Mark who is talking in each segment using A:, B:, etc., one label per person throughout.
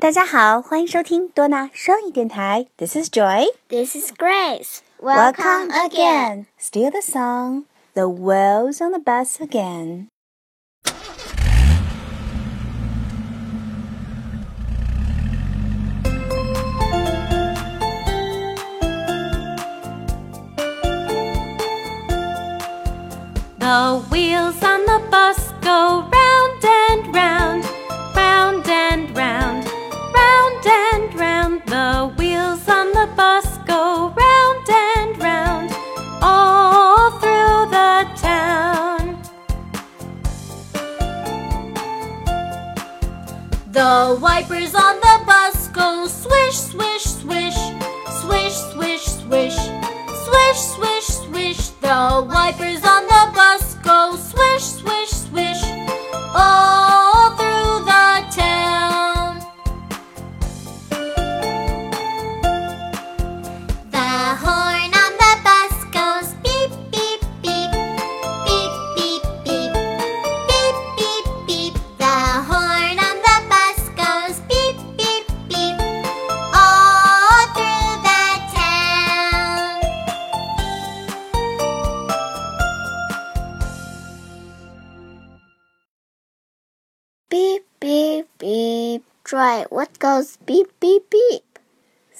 A: 大家好，欢迎收听多纳双语电台。This is Joy.
B: This is Grace.
A: Welcome again. Still the song. The wheels on the bus again.
C: The wheels on the bus go round The wipers on the bus go swish, swish, swish, swish, swish, swish, swish, swish, swish. The wipers on Beep, beep, beep.
B: Try what goes beep, beep, beep.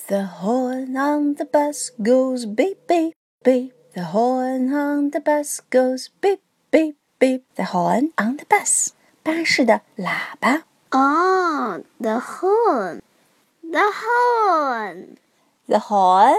A: The horn on the bus goes beep beep beep. The horn on the bus goes beep beep beep. The horn on the bus. 巴士的喇叭。
B: Oh, the horn. The horn.
A: The horn.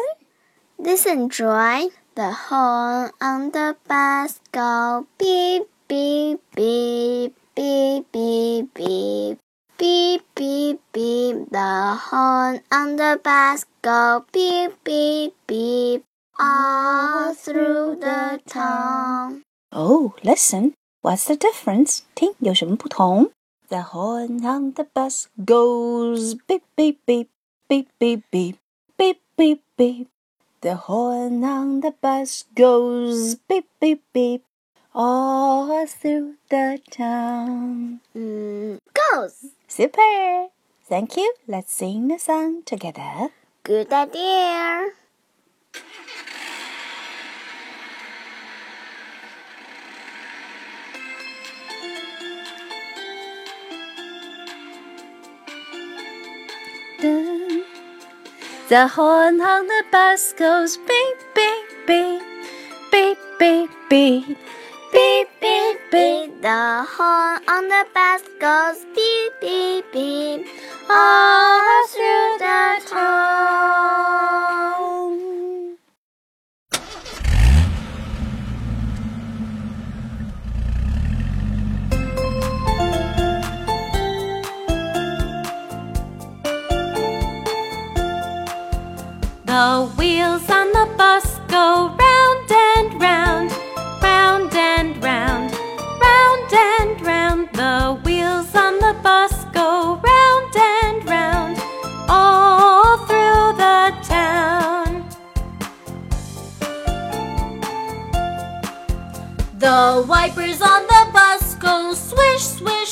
B: Listen, Joy. The horn on the bus go beep, beep, beep, beep, beep, beep. Beep, beep, beep. The horn on the bus go beep, beep, beep. All through the town.
A: Oh, listen. What's the difference? 听有什么不同？The horn on the bus goes beep beep beep beep beep beep beep beep beep. The horn on the bus goes beep beep beep all through the town.
B: Mm, goes.
A: Super! Thank you. Let's sing the song together.
B: Good idea.
A: Dun. The horn on the bus goes beep beep beep beep beep beep beep beep beep.
B: The horn on the bus goes beep, beep, beep.
A: all through the town.
C: The wheels on the bus go round and round, The wipers on the bus go swish, swish,